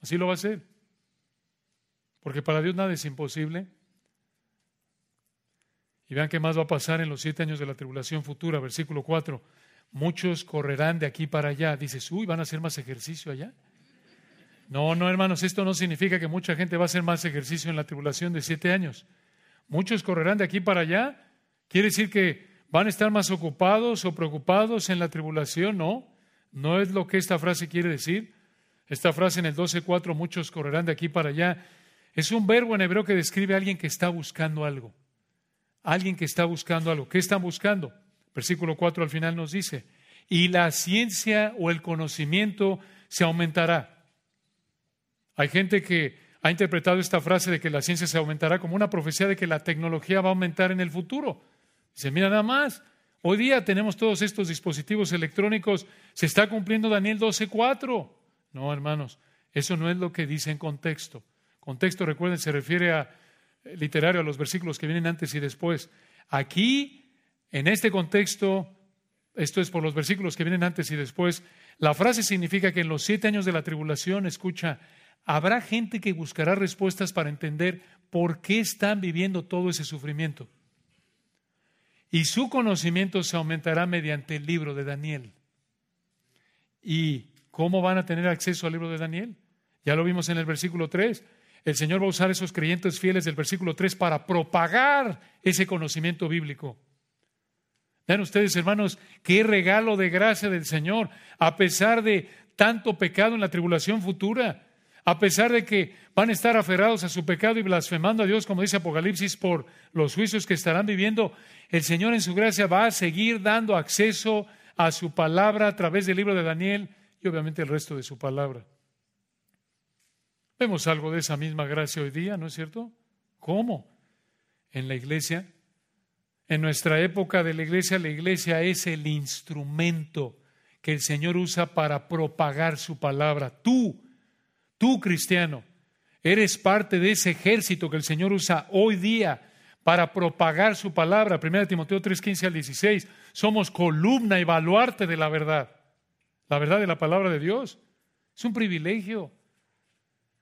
Así lo va a hacer. Porque para Dios nada es imposible. Y vean qué más va a pasar en los siete años de la tribulación futura, versículo 4. Muchos correrán de aquí para allá. Dices, uy, ¿van a hacer más ejercicio allá? No, no, hermanos, esto no significa que mucha gente va a hacer más ejercicio en la tribulación de siete años. Muchos correrán de aquí para allá. ¿Quiere decir que van a estar más ocupados o preocupados en la tribulación? No, no es lo que esta frase quiere decir. Esta frase en el 12.4, muchos correrán de aquí para allá, es un verbo en hebreo que describe a alguien que está buscando algo. Alguien que está buscando algo. ¿Qué están buscando? Versículo 4 al final nos dice, y la ciencia o el conocimiento se aumentará. Hay gente que ha interpretado esta frase de que la ciencia se aumentará como una profecía de que la tecnología va a aumentar en el futuro. Dice, mira nada más, hoy día tenemos todos estos dispositivos electrónicos, se está cumpliendo Daniel 12.4. No, hermanos, eso no es lo que dice en contexto. Contexto, recuerden, se refiere a literario, a los versículos que vienen antes y después. Aquí, en este contexto, esto es por los versículos que vienen antes y después, la frase significa que en los siete años de la tribulación, escucha, habrá gente que buscará respuestas para entender por qué están viviendo todo ese sufrimiento. y su conocimiento se aumentará mediante el libro de Daniel. ¿Y cómo van a tener acceso al libro de Daniel? Ya lo vimos en el versículo 3. El Señor va a usar esos creyentes fieles del versículo 3 para propagar ese conocimiento bíblico. Vean ustedes, hermanos, qué regalo de gracia del Señor, a pesar de tanto pecado en la tribulación futura, a pesar de que van a estar aferrados a su pecado y blasfemando a Dios, como dice Apocalipsis, por los juicios que estarán viviendo, el Señor en su gracia va a seguir dando acceso a su palabra a través del libro de Daniel y obviamente el resto de su palabra. Vemos algo de esa misma gracia hoy día, ¿no es cierto? ¿Cómo? En la iglesia. En nuestra época de la iglesia, la iglesia es el instrumento que el Señor usa para propagar su palabra. Tú, tú cristiano, eres parte de ese ejército que el Señor usa hoy día para propagar su palabra. 1 Timoteo 3, 15 al 16. Somos columna y baluarte de la verdad. La verdad de la palabra de Dios. Es un privilegio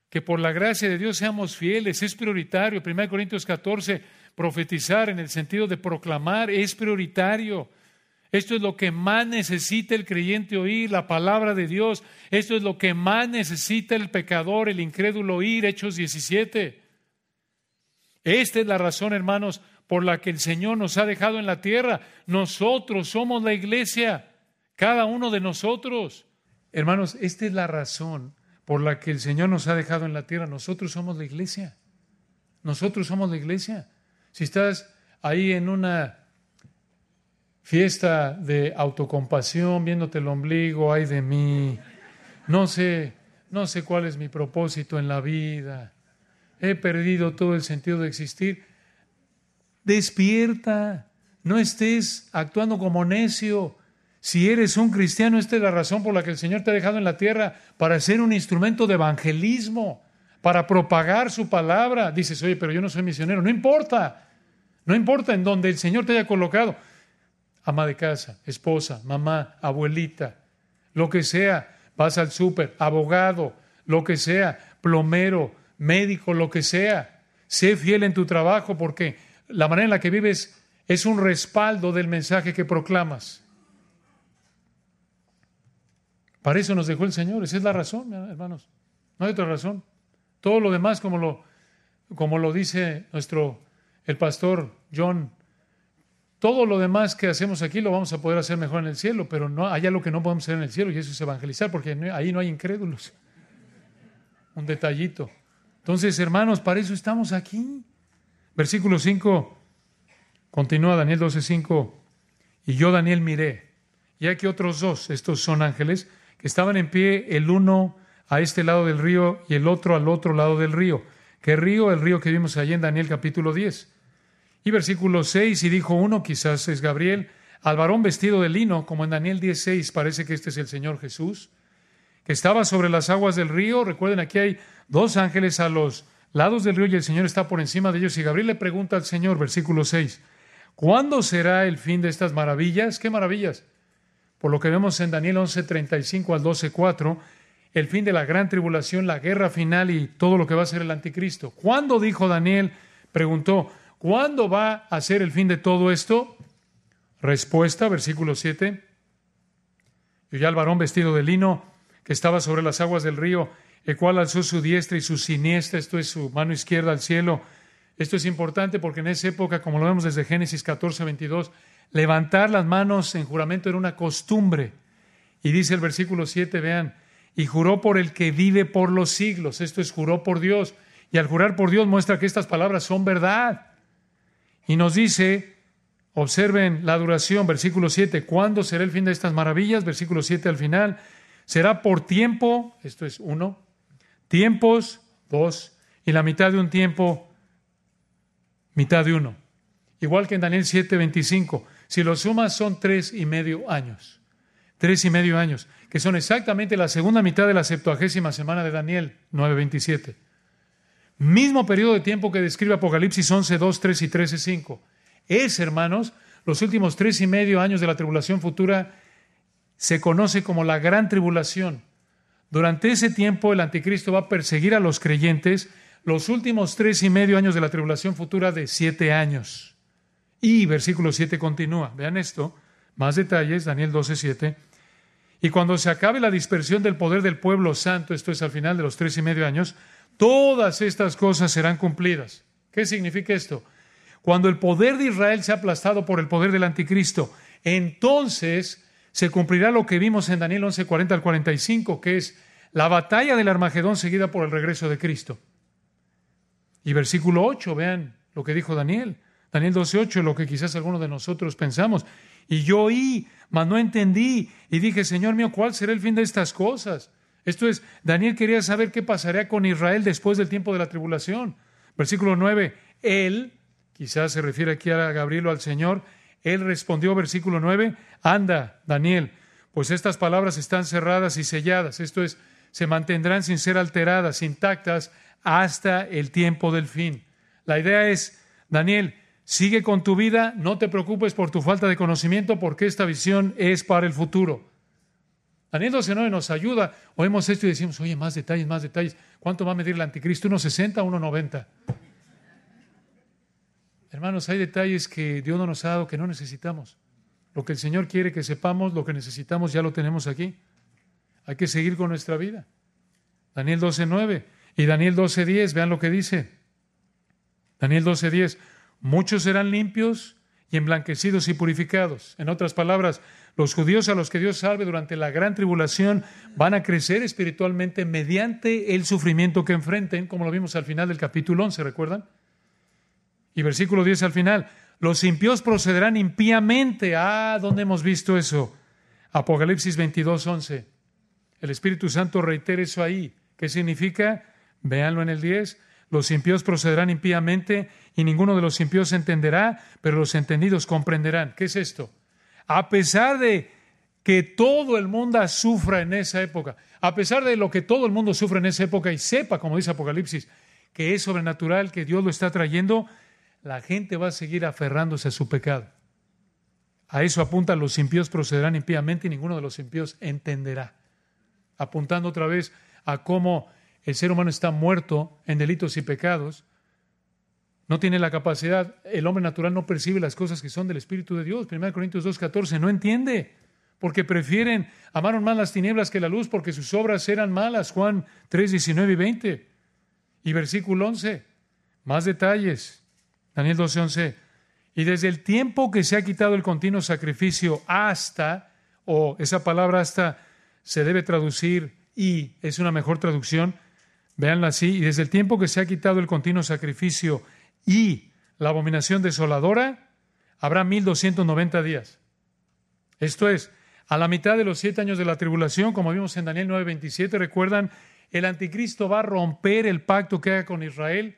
que por la gracia de Dios seamos fieles, es prioritario. 1 Corintios 14, profetizar en el sentido de proclamar es prioritario. Esto es lo que más necesita el creyente oír, la palabra de Dios. Esto es lo que más necesita el pecador, el incrédulo oír, Hechos 17. Esta es la razón, hermanos, por la que el Señor nos ha dejado en la tierra. Nosotros somos la iglesia, cada uno de nosotros. Hermanos, esta es la razón por la que el Señor nos ha dejado en la tierra. Nosotros somos la iglesia. Nosotros somos la iglesia. Si estás ahí en una fiesta de autocompasión, viéndote el ombligo, ay de mí, no sé, no sé cuál es mi propósito en la vida, he perdido todo el sentido de existir. Despierta, no estés actuando como necio, si eres un cristiano, esta es la razón por la que el Señor te ha dejado en la tierra, para ser un instrumento de evangelismo, para propagar su palabra. Dices, oye, pero yo no soy misionero. No importa, no importa en donde el Señor te haya colocado. Ama de casa, esposa, mamá, abuelita, lo que sea, vas al súper, abogado, lo que sea, plomero, médico, lo que sea. Sé fiel en tu trabajo porque la manera en la que vives es un respaldo del mensaje que proclamas. Para eso nos dejó el Señor. Esa es la razón, hermanos. No hay otra razón. Todo lo demás, como lo, como lo dice nuestro, el pastor John, todo lo demás que hacemos aquí lo vamos a poder hacer mejor en el cielo, pero no hay algo que no podemos hacer en el cielo y eso es evangelizar, porque ahí no hay incrédulos. Un detallito. Entonces, hermanos, para eso estamos aquí. Versículo 5, continúa Daniel 12:5. Y yo, Daniel, miré, y aquí otros dos, estos son ángeles, que estaban en pie el uno a este lado del río y el otro al otro lado del río. ¿Qué río? El río que vimos allí en Daniel capítulo 10. Y versículo 6, y dijo uno, quizás es Gabriel, al varón vestido de lino, como en Daniel 10.6, parece que este es el Señor Jesús, que estaba sobre las aguas del río. Recuerden, aquí hay dos ángeles a los lados del río y el Señor está por encima de ellos. Y Gabriel le pregunta al Señor, versículo 6, ¿cuándo será el fin de estas maravillas? ¿Qué maravillas? Por lo que vemos en Daniel 11:35 al 12:4, el fin de la gran tribulación, la guerra final y todo lo que va a ser el anticristo. ¿Cuándo dijo Daniel? Preguntó, ¿cuándo va a ser el fin de todo esto? Respuesta, versículo 7. Y ya el varón vestido de lino que estaba sobre las aguas del río, el cual alzó su diestra y su siniestra, esto es su mano izquierda al cielo. Esto es importante porque en esa época, como lo vemos desde Génesis 14, 22, Levantar las manos en juramento era una costumbre. Y dice el versículo 7, vean, y juró por el que vive por los siglos. Esto es, juró por Dios. Y al jurar por Dios muestra que estas palabras son verdad. Y nos dice, observen la duración, versículo 7, ¿cuándo será el fin de estas maravillas? Versículo 7 al final, será por tiempo, esto es uno, tiempos, dos, y la mitad de un tiempo, mitad de uno. Igual que en Daniel 7, 25. Si lo sumas son tres y medio años. Tres y medio años, que son exactamente la segunda mitad de la septuagésima semana de Daniel 9.27. Mismo periodo de tiempo que describe Apocalipsis 11, 2, 3 y 13, 5. Es, hermanos, los últimos tres y medio años de la tribulación futura se conoce como la gran tribulación. Durante ese tiempo el anticristo va a perseguir a los creyentes los últimos tres y medio años de la tribulación futura de siete años. Y versículo 7 continúa. Vean esto, más detalles, Daniel 12, 7. Y cuando se acabe la dispersión del poder del pueblo santo, esto es al final de los tres y medio años, todas estas cosas serán cumplidas. ¿Qué significa esto? Cuando el poder de Israel sea aplastado por el poder del anticristo, entonces se cumplirá lo que vimos en Daniel 11, 40 al 45, que es la batalla del Armagedón seguida por el regreso de Cristo. Y versículo 8, vean lo que dijo Daniel. Daniel 12:8, lo que quizás algunos de nosotros pensamos. Y yo oí, mas no entendí, y dije, Señor mío, ¿cuál será el fin de estas cosas? Esto es, Daniel quería saber qué pasaría con Israel después del tiempo de la tribulación. Versículo 9, él, quizás se refiere aquí a Gabriel o al Señor, él respondió, versículo 9, anda, Daniel, pues estas palabras están cerradas y selladas, esto es, se mantendrán sin ser alteradas, intactas, hasta el tiempo del fin. La idea es, Daniel, sigue con tu vida, no te preocupes por tu falta de conocimiento, porque esta visión es para el futuro. Daniel 12.9 nos ayuda. Oímos esto y decimos, oye, más detalles, más detalles. ¿Cuánto va a medir el anticristo? ¿1.60 o 1.90? Hermanos, hay detalles que Dios no nos ha dado que no necesitamos. Lo que el Señor quiere que sepamos, lo que necesitamos, ya lo tenemos aquí. Hay que seguir con nuestra vida. Daniel 12.9 y Daniel 12.10, vean lo que dice. Daniel 12.10, muchos serán limpios y emblanquecidos y purificados. En otras palabras, los judíos a los que Dios salve durante la gran tribulación van a crecer espiritualmente mediante el sufrimiento que enfrenten, como lo vimos al final del capítulo 11, ¿recuerdan? Y versículo 10 al final, los impíos procederán impíamente. Ah, ¿dónde hemos visto eso? Apocalipsis 22, 11. El Espíritu Santo reitera eso ahí. ¿Qué significa? Véanlo en el 10. Los impíos procederán impíamente y ninguno de los impíos entenderá, pero los entendidos comprenderán. ¿Qué es esto? A pesar de que todo el mundo sufra en esa época, a pesar de lo que todo el mundo sufre en esa época y sepa, como dice Apocalipsis, que es sobrenatural, que Dios lo está trayendo, la gente va a seguir aferrándose a su pecado. A eso apuntan los impíos procederán impíamente y ninguno de los impíos entenderá. Apuntando otra vez a cómo el ser humano está muerto en delitos y pecados, no tiene la capacidad, el hombre natural no percibe las cosas que son del Espíritu de Dios. 1 Corintios 2.14, no entiende, porque prefieren, amaron más las tinieblas que la luz, porque sus obras eran malas. Juan 3.19 y 20. Y versículo 11, más detalles. Daniel 12.11. Y desde el tiempo que se ha quitado el continuo sacrificio hasta, o esa palabra hasta se debe traducir y, es una mejor traducción, Véanlo así, y desde el tiempo que se ha quitado el continuo sacrificio y la abominación desoladora, habrá 1290 días. Esto es, a la mitad de los siete años de la tribulación, como vimos en Daniel 9:27, recuerdan, el anticristo va a romper el pacto que haga con Israel,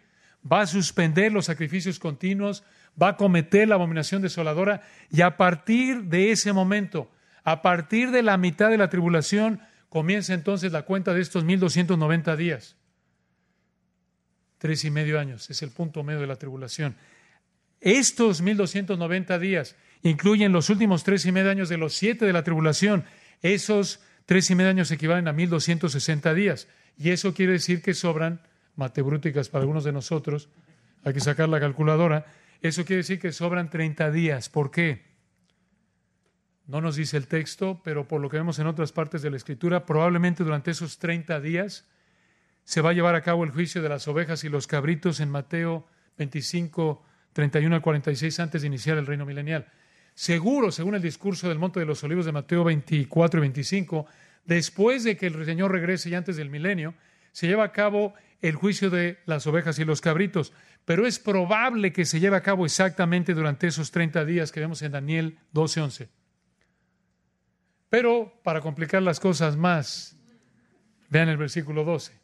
va a suspender los sacrificios continuos, va a cometer la abominación desoladora, y a partir de ese momento, a partir de la mitad de la tribulación, comienza entonces la cuenta de estos 1290 días. Tres y medio años es el punto medio de la tribulación. Estos 1290 días incluyen los últimos tres y medio años de los siete de la tribulación. Esos tres y medio años equivalen a 1260 días. Y eso quiere decir que sobran, matebrúticas para algunos de nosotros, hay que sacar la calculadora, eso quiere decir que sobran 30 días. ¿Por qué? No nos dice el texto, pero por lo que vemos en otras partes de la Escritura, probablemente durante esos 30 días se va a llevar a cabo el juicio de las ovejas y los cabritos en Mateo 25, 31 al 46 antes de iniciar el reino milenial. Seguro, según el discurso del Monte de los Olivos de Mateo 24 y 25, después de que el Señor regrese y antes del milenio, se lleva a cabo el juicio de las ovejas y los cabritos, pero es probable que se lleve a cabo exactamente durante esos 30 días que vemos en Daniel 12:11. Pero para complicar las cosas más, vean el versículo 12.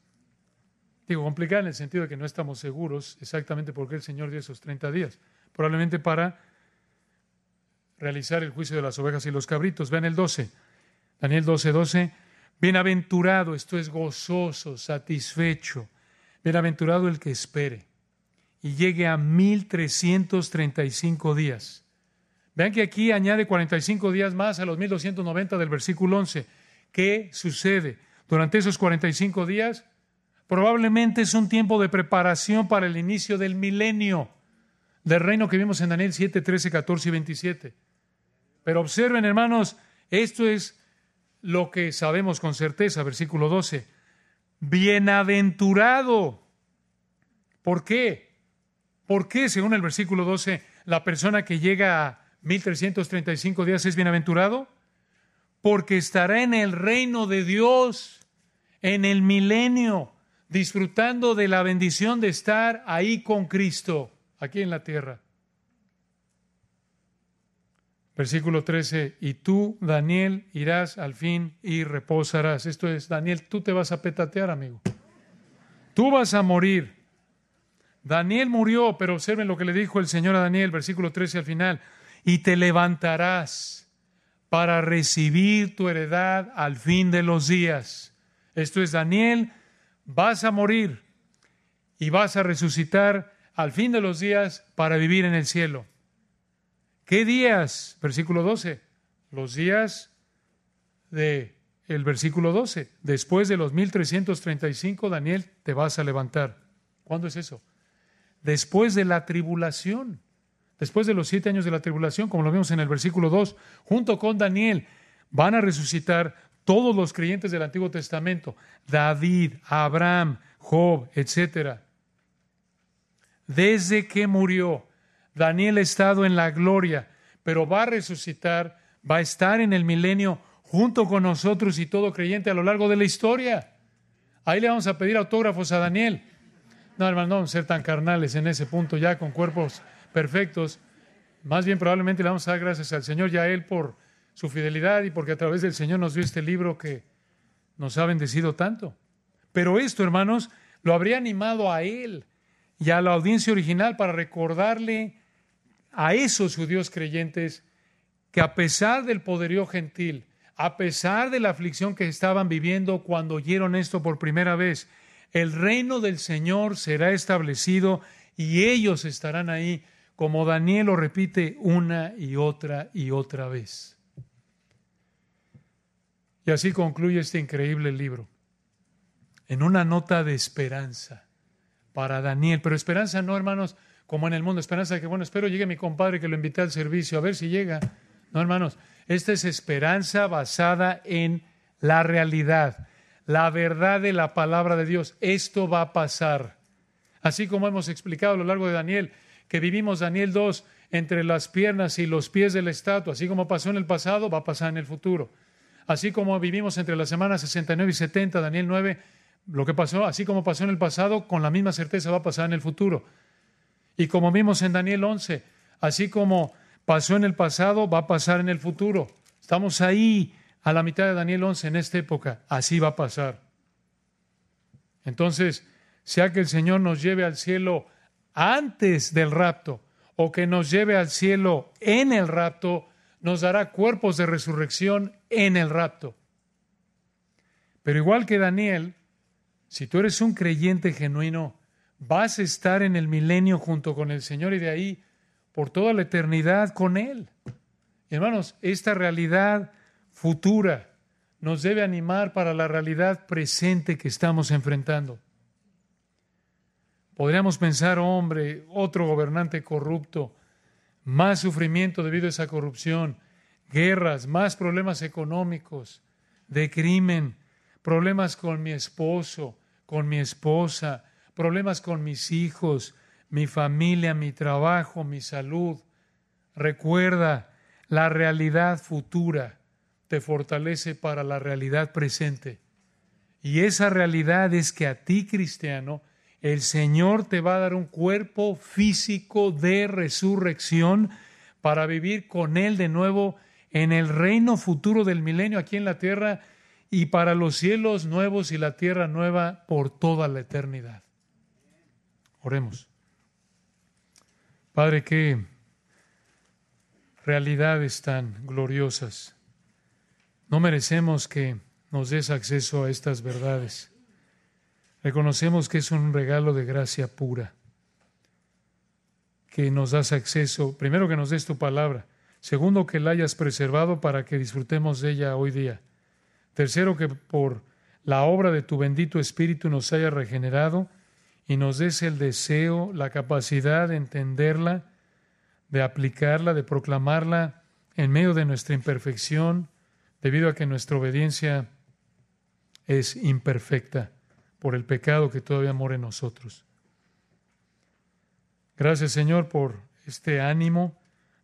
Digo, complicada en el sentido de que no estamos seguros exactamente por qué el Señor dio esos 30 días. Probablemente para realizar el juicio de las ovejas y los cabritos. Vean el 12. Daniel 12, 12. Bienaventurado, esto es gozoso, satisfecho. Bienaventurado el que espere y llegue a 1335 días. Vean que aquí añade 45 días más a los 1290 del versículo 11. ¿Qué sucede? Durante esos 45 días Probablemente es un tiempo de preparación para el inicio del milenio. del reino que vimos en Daniel 7, 13, 14 y 27. Pero observen, hermanos, esto es lo que sabemos con certeza, versículo 12. Bienaventurado. ¿Por qué? ¿Por qué, según el versículo 12, la persona que llega a 1335 días es bienaventurado? Porque estará en el reino de Dios, en el milenio, disfrutando de la bendición de estar ahí con Cristo, aquí en la tierra. Versículo 13, y tú, Daniel, irás al fin y reposarás. Esto es, Daniel, tú te vas a petatear, amigo. Tú vas a morir. Daniel murió, pero observen lo que le dijo el Señor a Daniel, versículo 13 al final, y te levantarás para recibir tu heredad al fin de los días. Esto es, Daniel, vas a morir y vas a resucitar al fin de los días para vivir en el cielo. ¿Qué días? Versículo 12. Los días de el versículo 12. Después de los 1335, Daniel, te vas a levantar. ¿Cuándo es eso? Después de la tribulación. Después de los siete años de la tribulación, como lo vemos en el versículo 2, junto con Daniel, van a resucitar todos los creyentes del Antiguo Testamento, David, Abraham, Job, etc. Desde que murió Daniel ha estado en la gloria, pero va a resucitar, va a estar en el milenio junto con nosotros y todo creyente a lo largo de la historia. Ahí le vamos a pedir autógrafos a Daniel. No, hermano, no vamos a ser tan carnales en ese punto ya con cuerpos perfectos. Más bien probablemente le vamos a dar gracias al Señor y a Él por su fidelidad y porque a través del Señor nos dio este libro que nos ha bendecido tanto. Pero esto, hermanos, lo habría animado a Él y a la audiencia original para recordarle a esos judíos creyentes que a pesar del poderío gentil, a pesar de la aflicción que estaban viviendo cuando oyeron esto por primera vez, el reino del Señor será establecido y ellos estarán ahí, como Daniel lo repite una y otra y otra vez. Y así concluye este increíble libro, en una nota de esperanza para Daniel, pero esperanza no, hermanos, como en el mundo. Esperanza de que, bueno, espero llegue mi compadre que lo invité al servicio, a ver si llega. No, hermanos, esta es esperanza basada en la realidad, la verdad de la palabra de Dios. Esto va a pasar. Así como hemos explicado a lo largo de Daniel, que vivimos Daniel 2 entre las piernas y los pies de la estatua, así como pasó en el pasado, va a pasar en el futuro. Así como vivimos entre las semanas 69 y 70, Daniel 9, lo que pasó, así como pasó en el pasado, con la misma certeza va a pasar en el futuro. Y como vimos en Daniel 11, así como pasó en el pasado, va a pasar en el futuro. Estamos ahí a la mitad de Daniel 11 en esta época. Así va a pasar. Entonces, sea que el Señor nos lleve al cielo antes del rapto o que nos lleve al cielo en el rapto, nos dará cuerpos de resurrección en el rapto. Pero igual que Daniel, si tú eres un creyente genuino, vas a estar en el milenio junto con el Señor y de ahí por toda la eternidad con Él. hermanos, esta realidad futura nos debe animar para la realidad presente que estamos enfrentando. Podríamos pensar, hombre, otro gobernante corrupto, más sufrimiento debido a esa corrupción, guerras, más problemas económicos, de crimen, problemas con mi esposo, con mi esposa, problemas con mis hijos, mi familia, mi trabajo, mi salud. Recuerda, la realidad futura te fortalece para la realidad presente. Y esa realidad es que a ti, cristiano, el Señor te va a dar un cuerpo físico de resurrección para vivir con Él de nuevo en el reino futuro del milenio aquí en la tierra y para los cielos nuevos y la tierra nueva por toda la eternidad. Oremos. Padre, qué realidades tan gloriosas. No merecemos que nos des acceso a estas verdades. Reconocemos que es un regalo de gracia pura, que nos das acceso, primero que nos des tu palabra, segundo que la hayas preservado para que disfrutemos de ella hoy día, tercero que por la obra de tu bendito Espíritu nos haya regenerado y nos des el deseo, la capacidad de entenderla de aplicarla, de proclamarla en medio de nuestra imperfección, debido a que nuestra obediencia es imperfecta por el pecado que todavía mora en nosotros. Gracias Señor por este ánimo.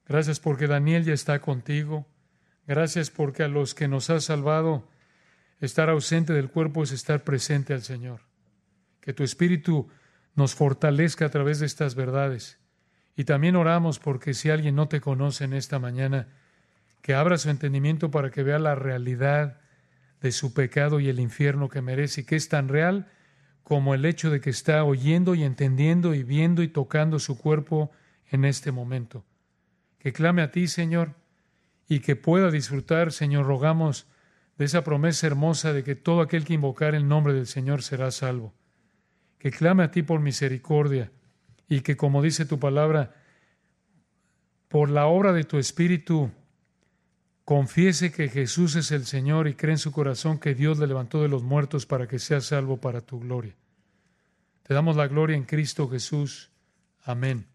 Gracias porque Daniel ya está contigo. Gracias porque a los que nos has salvado, estar ausente del cuerpo es estar presente al Señor. Que tu Espíritu nos fortalezca a través de estas verdades. Y también oramos porque si alguien no te conoce en esta mañana, que abra su entendimiento para que vea la realidad de su pecado y el infierno que merece, y que es tan real como el hecho de que está oyendo y entendiendo y viendo y tocando su cuerpo en este momento. Que clame a ti, Señor, y que pueda disfrutar, Señor, rogamos de esa promesa hermosa de que todo aquel que invocar el nombre del Señor será salvo. Que clame a ti por misericordia y que, como dice tu palabra, por la obra de tu Espíritu, confiese que Jesús es el Señor y cree en su corazón que Dios le levantó de los muertos para que sea salvo para tu gloria. Te damos la gloria en Cristo Jesús. Amén.